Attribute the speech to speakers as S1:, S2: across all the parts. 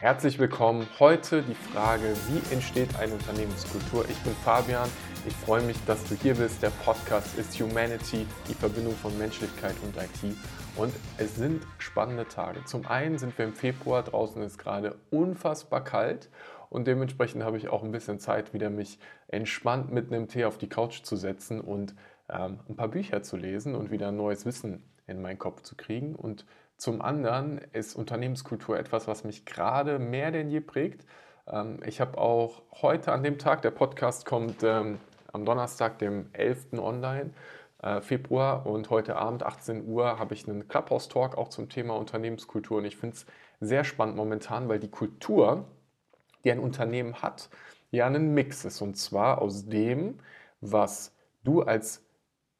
S1: Herzlich willkommen. Heute die Frage, wie entsteht eine Unternehmenskultur? Ich bin Fabian. Ich freue mich, dass du hier bist. Der Podcast ist Humanity, die Verbindung von Menschlichkeit und IT. Und es sind spannende Tage. Zum einen sind wir im Februar, draußen ist gerade unfassbar kalt und dementsprechend habe ich auch ein bisschen Zeit, wieder mich entspannt mit einem Tee auf die Couch zu setzen und ähm, ein paar Bücher zu lesen und wieder neues Wissen in meinen Kopf zu kriegen. Und zum anderen ist Unternehmenskultur etwas, was mich gerade mehr denn je prägt. Ähm, ich habe auch heute an dem Tag, der Podcast kommt ähm, am Donnerstag, dem 11. online, äh, Februar und heute Abend 18 Uhr habe ich einen Clubhouse-Talk auch zum Thema Unternehmenskultur und ich finde es sehr spannend momentan, weil die Kultur, die ein Unternehmen hat, ja einen Mix ist und zwar aus dem, was du als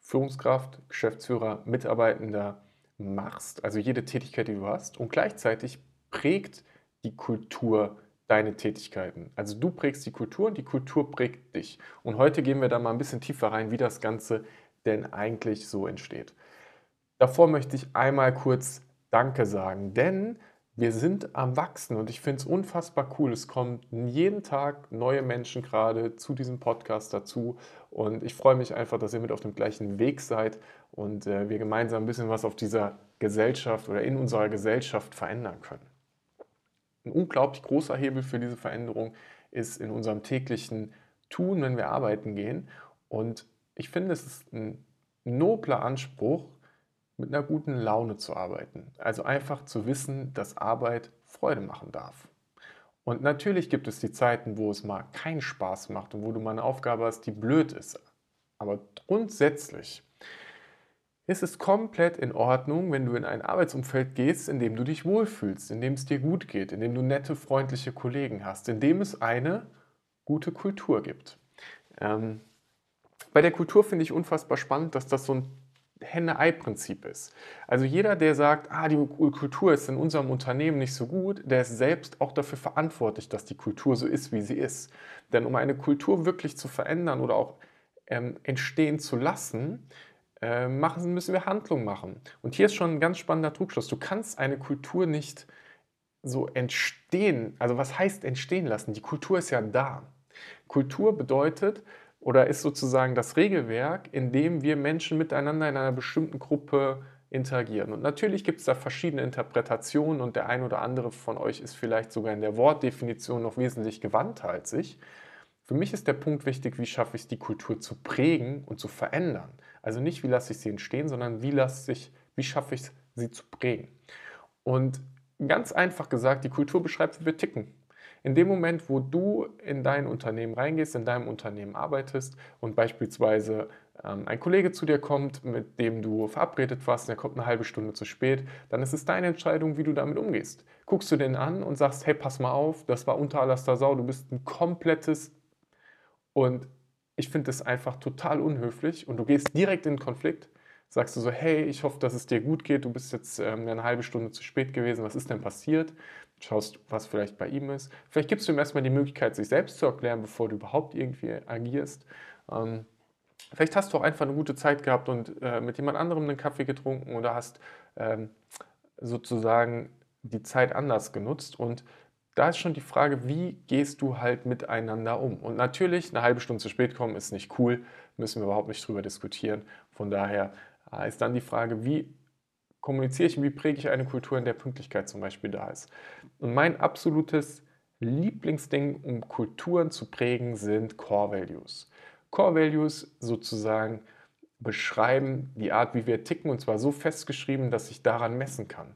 S1: Führungskraft, Geschäftsführer, Mitarbeitender machst, also jede Tätigkeit, die du hast, und gleichzeitig prägt die Kultur deine Tätigkeiten. Also du prägst die Kultur und die Kultur prägt dich. Und heute gehen wir da mal ein bisschen tiefer rein, wie das Ganze denn eigentlich so entsteht. Davor möchte ich einmal kurz Danke sagen, denn wir sind am Wachsen und ich finde es unfassbar cool. Es kommen jeden Tag neue Menschen gerade zu diesem Podcast dazu und ich freue mich einfach, dass ihr mit auf dem gleichen Weg seid und äh, wir gemeinsam ein bisschen was auf dieser Gesellschaft oder in unserer Gesellschaft verändern können. Ein unglaublich großer Hebel für diese Veränderung ist in unserem täglichen Tun, wenn wir arbeiten gehen und ich finde, es ist ein nobler Anspruch, mit einer guten Laune zu arbeiten. Also einfach zu wissen, dass Arbeit Freude machen darf. Und natürlich gibt es die Zeiten, wo es mal keinen Spaß macht und wo du mal eine Aufgabe hast, die blöd ist. Aber grundsätzlich ist es komplett in Ordnung, wenn du in ein Arbeitsumfeld gehst, in dem du dich wohlfühlst, in dem es dir gut geht, in dem du nette, freundliche Kollegen hast, in dem es eine gute Kultur gibt. Ähm, bei der Kultur finde ich unfassbar spannend, dass das so ein Henne-Ei-Prinzip ist. Also jeder, der sagt, ah, die Kultur ist in unserem Unternehmen nicht so gut, der ist selbst auch dafür verantwortlich, dass die Kultur so ist, wie sie ist. Denn um eine Kultur wirklich zu verändern oder auch ähm, entstehen zu lassen, äh, machen, müssen wir Handlungen machen. Und hier ist schon ein ganz spannender Trugschluss. Du kannst eine Kultur nicht so entstehen, also was heißt entstehen lassen? Die Kultur ist ja da. Kultur bedeutet, oder ist sozusagen das Regelwerk, in dem wir Menschen miteinander in einer bestimmten Gruppe interagieren. Und natürlich gibt es da verschiedene Interpretationen und der ein oder andere von euch ist vielleicht sogar in der Wortdefinition noch wesentlich gewandter als ich. Für mich ist der Punkt wichtig, wie schaffe ich es, die Kultur zu prägen und zu verändern. Also nicht, wie lasse ich sie entstehen, sondern wie, lasse ich, wie schaffe ich es, sie zu prägen. Und ganz einfach gesagt, die Kultur beschreibt, wie wir ticken. In dem Moment, wo du in dein Unternehmen reingehst, in deinem Unternehmen arbeitest und beispielsweise ähm, ein Kollege zu dir kommt, mit dem du verabredet warst, der kommt eine halbe Stunde zu spät, dann ist es deine Entscheidung, wie du damit umgehst. Guckst du den an und sagst, hey, pass mal auf, das war unter aller Sau, du bist ein komplettes und ich finde das einfach total unhöflich und du gehst direkt in den Konflikt, sagst du so, hey, ich hoffe, dass es dir gut geht, du bist jetzt ähm, eine halbe Stunde zu spät gewesen, was ist denn passiert? schaust, was vielleicht bei ihm ist. Vielleicht gibst du ihm erstmal die Möglichkeit, sich selbst zu erklären, bevor du überhaupt irgendwie agierst. Ähm, vielleicht hast du auch einfach eine gute Zeit gehabt und äh, mit jemand anderem einen Kaffee getrunken oder hast ähm, sozusagen die Zeit anders genutzt. Und da ist schon die Frage, wie gehst du halt miteinander um? Und natürlich, eine halbe Stunde zu spät kommen ist nicht cool, müssen wir überhaupt nicht drüber diskutieren. Von daher äh, ist dann die Frage, wie kommuniziere ich und wie präge ich eine Kultur, in der Pünktlichkeit zum Beispiel da ist. Und mein absolutes Lieblingsding, um Kulturen zu prägen, sind Core Values. Core Values sozusagen beschreiben die Art, wie wir ticken, und zwar so festgeschrieben, dass ich daran messen kann.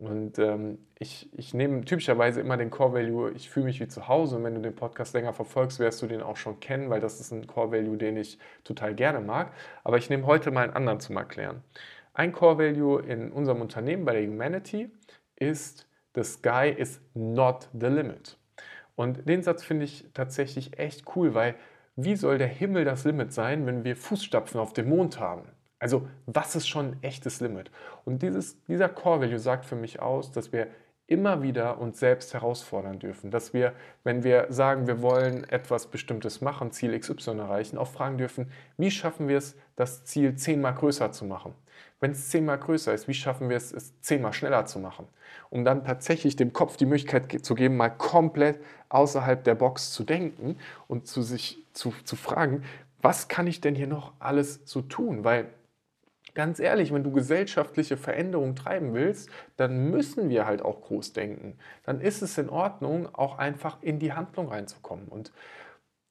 S1: Und ähm, ich, ich nehme typischerweise immer den Core Value, ich fühle mich wie zu Hause. Und wenn du den Podcast länger verfolgst, wirst du den auch schon kennen, weil das ist ein Core Value, den ich total gerne mag. Aber ich nehme heute mal einen anderen zum Erklären. Ein Core Value in unserem Unternehmen bei der Humanity ist, the sky is not the limit. Und den Satz finde ich tatsächlich echt cool, weil wie soll der Himmel das Limit sein, wenn wir Fußstapfen auf dem Mond haben? Also was ist schon ein echtes Limit? Und dieses, dieser Core Value sagt für mich aus, dass wir immer wieder uns selbst herausfordern dürfen. Dass wir, wenn wir sagen, wir wollen etwas Bestimmtes machen, Ziel XY erreichen, auch fragen dürfen, wie schaffen wir es, das Ziel zehnmal größer zu machen? Wenn es zehnmal größer ist, wie schaffen wir es, es zehnmal schneller zu machen? Um dann tatsächlich dem Kopf die Möglichkeit zu geben, mal komplett außerhalb der Box zu denken und zu sich zu, zu fragen, was kann ich denn hier noch alles so tun? Weil ganz ehrlich, wenn du gesellschaftliche Veränderungen treiben willst, dann müssen wir halt auch groß denken. Dann ist es in Ordnung, auch einfach in die Handlung reinzukommen. Und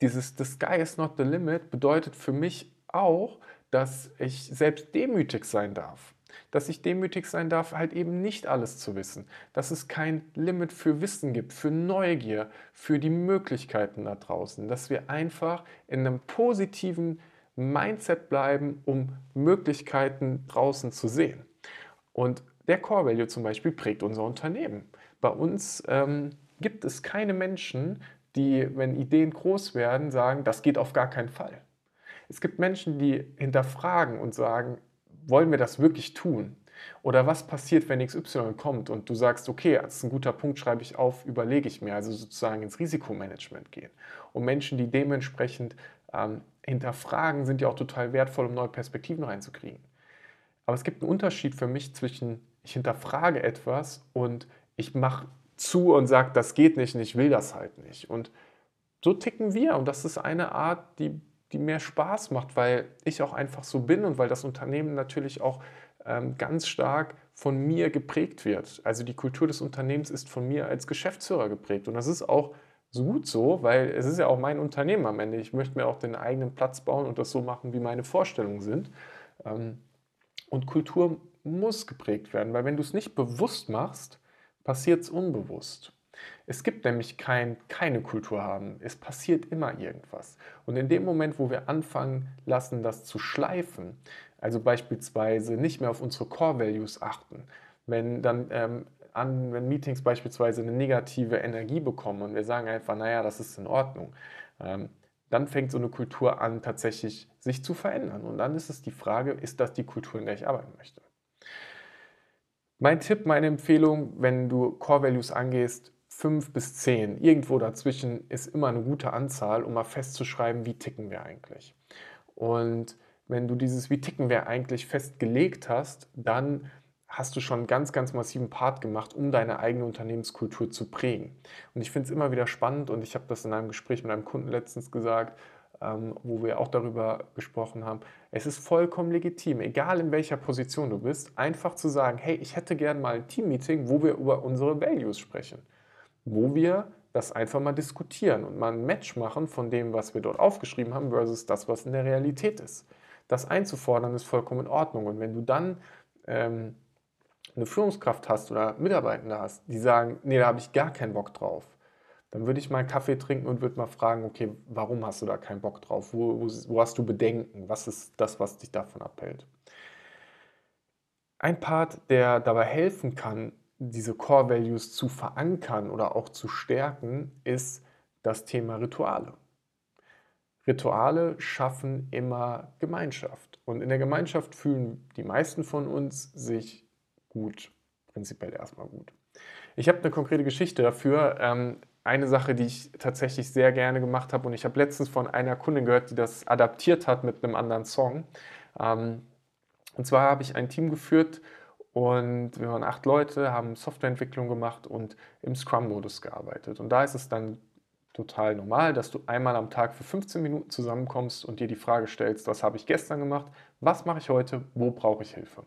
S1: dieses The Sky is not the limit bedeutet für mich auch, dass ich selbst demütig sein darf. Dass ich demütig sein darf, halt eben nicht alles zu wissen. Dass es kein Limit für Wissen gibt, für Neugier, für die Möglichkeiten da draußen. Dass wir einfach in einem positiven Mindset bleiben, um Möglichkeiten draußen zu sehen. Und der Core Value zum Beispiel prägt unser Unternehmen. Bei uns ähm, gibt es keine Menschen, die, wenn Ideen groß werden, sagen, das geht auf gar keinen Fall. Es gibt Menschen, die hinterfragen und sagen, wollen wir das wirklich tun? Oder was passiert, wenn XY kommt und du sagst, okay, das ist ein guter Punkt, schreibe ich auf, überlege ich mir, also sozusagen ins Risikomanagement gehen. Und Menschen, die dementsprechend ähm, hinterfragen, sind ja auch total wertvoll, um neue Perspektiven reinzukriegen. Aber es gibt einen Unterschied für mich zwischen, ich hinterfrage etwas und ich mache zu und sage, das geht nicht und ich will das halt nicht. Und so ticken wir und das ist eine Art, die, die mehr Spaß macht, weil ich auch einfach so bin und weil das Unternehmen natürlich auch ganz stark von mir geprägt wird. Also die Kultur des Unternehmens ist von mir als Geschäftsführer geprägt und das ist auch so gut so, weil es ist ja auch mein Unternehmen am Ende. Ich möchte mir auch den eigenen Platz bauen und das so machen, wie meine Vorstellungen sind. Ähm, und Kultur muss geprägt werden, weil wenn du es nicht bewusst machst, passiert es unbewusst. Es gibt nämlich kein, keine Kultur haben. Es passiert immer irgendwas. Und in dem Moment, wo wir anfangen lassen, das zu schleifen, also beispielsweise nicht mehr auf unsere Core Values achten, wenn dann ähm, an, wenn Meetings beispielsweise eine negative Energie bekommen und wir sagen einfach, naja, das ist in Ordnung, ähm, dann fängt so eine Kultur an, tatsächlich sich zu verändern. Und dann ist es die Frage, ist das die Kultur, in der ich arbeiten möchte? Mein Tipp, meine Empfehlung, wenn du Core Values angehst, 5 bis 10, irgendwo dazwischen ist immer eine gute Anzahl, um mal festzuschreiben, wie ticken wir eigentlich. Und wenn du dieses Wie ticken wir eigentlich festgelegt hast, dann hast du schon einen ganz, ganz massiven Part gemacht, um deine eigene Unternehmenskultur zu prägen. Und ich finde es immer wieder spannend und ich habe das in einem Gespräch mit einem Kunden letztens gesagt, ähm, wo wir auch darüber gesprochen haben. Es ist vollkommen legitim, egal in welcher Position du bist, einfach zu sagen, hey, ich hätte gerne mal ein Teammeeting, wo wir über unsere Values sprechen, wo wir das einfach mal diskutieren und mal ein Match machen von dem, was wir dort aufgeschrieben haben, versus das, was in der Realität ist. Das einzufordern ist vollkommen in Ordnung. Und wenn du dann ähm, eine Führungskraft hast oder Mitarbeitende hast, die sagen, nee, da habe ich gar keinen Bock drauf, dann würde ich mal einen Kaffee trinken und würde mal fragen, okay, warum hast du da keinen Bock drauf? Wo, wo, wo hast du Bedenken? Was ist das, was dich davon abhält? Ein Part, der dabei helfen kann, diese Core Values zu verankern oder auch zu stärken, ist das Thema Rituale. Rituale schaffen immer Gemeinschaft. Und in der Gemeinschaft fühlen die meisten von uns sich gut. Prinzipiell erstmal gut. Ich habe eine konkrete Geschichte dafür. Ähm, eine Sache, die ich tatsächlich sehr gerne gemacht habe und ich habe letztens von einer Kundin gehört, die das adaptiert hat mit einem anderen Song. Ähm, und zwar habe ich ein Team geführt und wir waren acht Leute, haben Softwareentwicklung gemacht und im Scrum-Modus gearbeitet. Und da ist es dann total normal, dass du einmal am Tag für 15 Minuten zusammenkommst und dir die Frage stellst, was habe ich gestern gemacht, was mache ich heute, wo brauche ich Hilfe.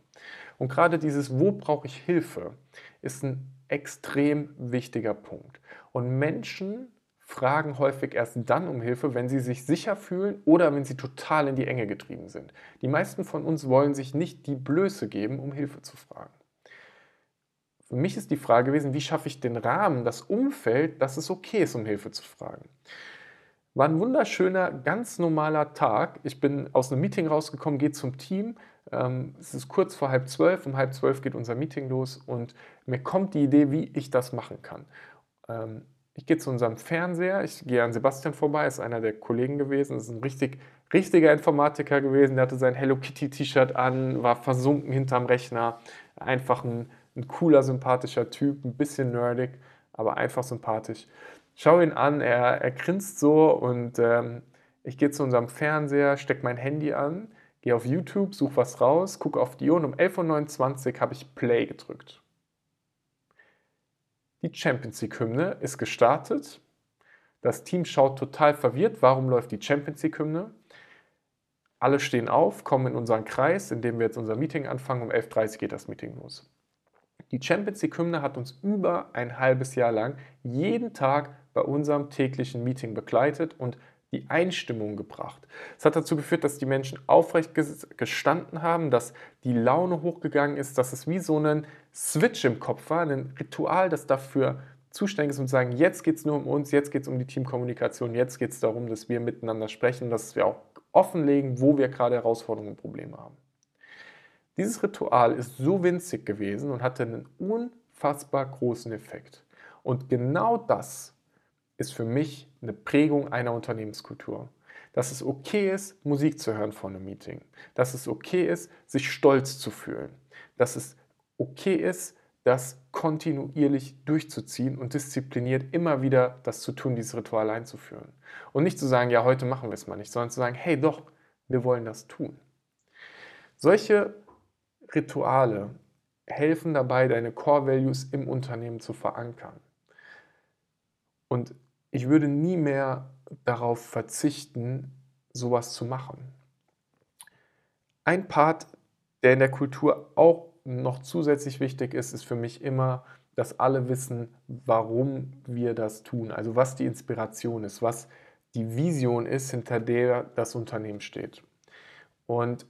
S1: Und gerade dieses Wo brauche ich Hilfe ist ein extrem wichtiger Punkt. Und Menschen fragen häufig erst dann um Hilfe, wenn sie sich sicher fühlen oder wenn sie total in die Enge getrieben sind. Die meisten von uns wollen sich nicht die Blöße geben, um Hilfe zu fragen. Für mich ist die Frage gewesen, wie schaffe ich den Rahmen, das Umfeld, dass es okay ist, um Hilfe zu fragen. War ein wunderschöner, ganz normaler Tag. Ich bin aus einem Meeting rausgekommen, gehe zum Team. Ähm, es ist kurz vor halb zwölf. Um halb zwölf geht unser Meeting los und mir kommt die Idee, wie ich das machen kann. Ähm, ich gehe zu unserem Fernseher, ich gehe an Sebastian vorbei, ist einer der Kollegen gewesen, ist ein richtig, richtiger Informatiker gewesen, der hatte sein Hello Kitty T-Shirt an, war versunken hinterm Rechner, einfach ein ein cooler, sympathischer Typ, ein bisschen nerdig, aber einfach sympathisch. Schau ihn an, er, er grinst so und ähm, ich gehe zu unserem Fernseher, stecke mein Handy an, gehe auf YouTube, suche was raus, gucke auf die Uhr und um 11.29 Uhr habe ich Play gedrückt. Die Champions League-Hymne ist gestartet. Das Team schaut total verwirrt. Warum läuft die Champions League-Hymne? Alle stehen auf, kommen in unseren Kreis, in dem wir jetzt unser Meeting anfangen. Um 11.30 Uhr geht das Meeting los. Die Champions League-Hymne hat uns über ein halbes Jahr lang jeden Tag bei unserem täglichen Meeting begleitet und die Einstimmung gebracht. Es hat dazu geführt, dass die Menschen aufrecht gestanden haben, dass die Laune hochgegangen ist, dass es wie so ein Switch im Kopf war, ein Ritual, das dafür zuständig ist und sagen, jetzt geht es nur um uns, jetzt geht es um die Teamkommunikation, jetzt geht es darum, dass wir miteinander sprechen, dass wir auch offenlegen, wo wir gerade Herausforderungen und Probleme haben. Dieses Ritual ist so winzig gewesen und hatte einen unfassbar großen Effekt. Und genau das ist für mich eine Prägung einer Unternehmenskultur. Dass es okay ist, Musik zu hören vor einem Meeting. Dass es okay ist, sich stolz zu fühlen. Dass es okay ist, das kontinuierlich durchzuziehen und diszipliniert immer wieder das zu tun, dieses Ritual einzuführen. Und nicht zu sagen, ja, heute machen wir es mal nicht, sondern zu sagen, hey, doch, wir wollen das tun. Solche Rituale helfen dabei, deine Core Values im Unternehmen zu verankern. Und ich würde nie mehr darauf verzichten, sowas zu machen. Ein Part, der in der Kultur auch noch zusätzlich wichtig ist, ist für mich immer, dass alle wissen, warum wir das tun. Also was die Inspiration ist, was die Vision ist, hinter der das Unternehmen steht. Und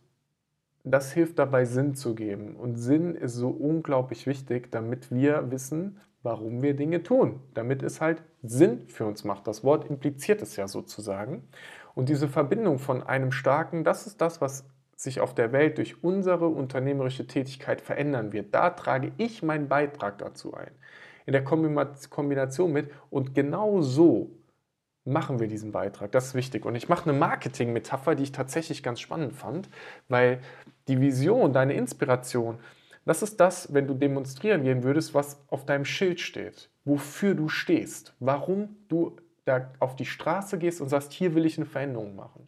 S1: das hilft dabei, Sinn zu geben. Und Sinn ist so unglaublich wichtig, damit wir wissen, warum wir Dinge tun, damit es halt Sinn für uns macht. Das Wort impliziert es ja sozusagen. Und diese Verbindung von einem starken, das ist das, was sich auf der Welt durch unsere unternehmerische Tätigkeit verändern wird. Da trage ich meinen Beitrag dazu ein. In der Kombination mit und genau so machen wir diesen Beitrag. Das ist wichtig. Und ich mache eine Marketing-Metapher, die ich tatsächlich ganz spannend fand, weil die Vision, deine Inspiration, das ist das, wenn du demonstrieren gehen würdest, was auf deinem Schild steht, wofür du stehst, warum du da auf die Straße gehst und sagst, hier will ich eine Veränderung machen.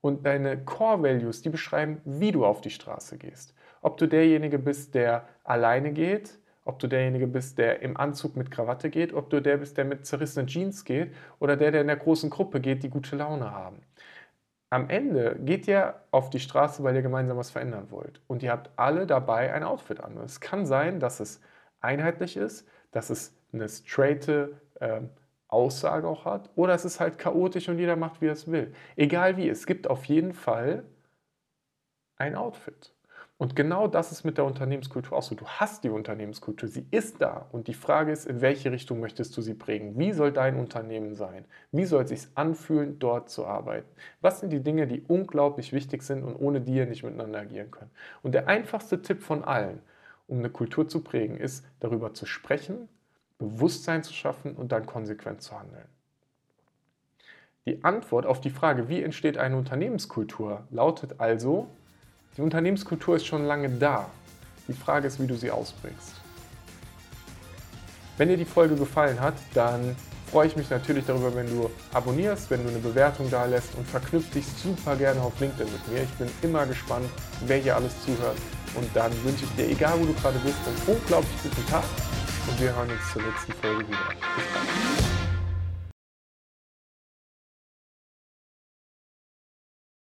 S1: Und deine Core Values, die beschreiben, wie du auf die Straße gehst. Ob du derjenige bist, der alleine geht, ob du derjenige bist, der im Anzug mit Krawatte geht, ob du der bist, der mit zerrissenen Jeans geht oder der, der in der großen Gruppe geht, die gute Laune haben am Ende geht ihr auf die Straße, weil ihr gemeinsam was verändern wollt. Und ihr habt alle dabei ein Outfit an. es kann sein, dass es einheitlich ist, dass es eine straighte äh, Aussage auch hat, oder es ist halt chaotisch und jeder macht, wie er es will. Egal wie, es gibt auf jeden Fall ein Outfit. Und genau das ist mit der Unternehmenskultur auch so. Du hast die Unternehmenskultur, sie ist da. Und die Frage ist, in welche Richtung möchtest du sie prägen? Wie soll dein Unternehmen sein? Wie soll es sich anfühlen, dort zu arbeiten? Was sind die Dinge, die unglaublich wichtig sind und ohne die ihr nicht miteinander agieren könnt? Und der einfachste Tipp von allen, um eine Kultur zu prägen, ist, darüber zu sprechen, Bewusstsein zu schaffen und dann konsequent zu handeln. Die Antwort auf die Frage, wie entsteht eine Unternehmenskultur, lautet also, die Unternehmenskultur ist schon lange da. Die Frage ist, wie du sie ausbringst. Wenn dir die Folge gefallen hat, dann freue ich mich natürlich darüber, wenn du abonnierst, wenn du eine Bewertung da lässt und verknüpf dich super gerne auf LinkedIn mit mir. Ich bin immer gespannt, wer hier alles zuhört. Und dann wünsche ich dir, egal wo du gerade bist, einen unglaublich guten Tag und wir hören uns zur nächsten Folge wieder. Bis bald.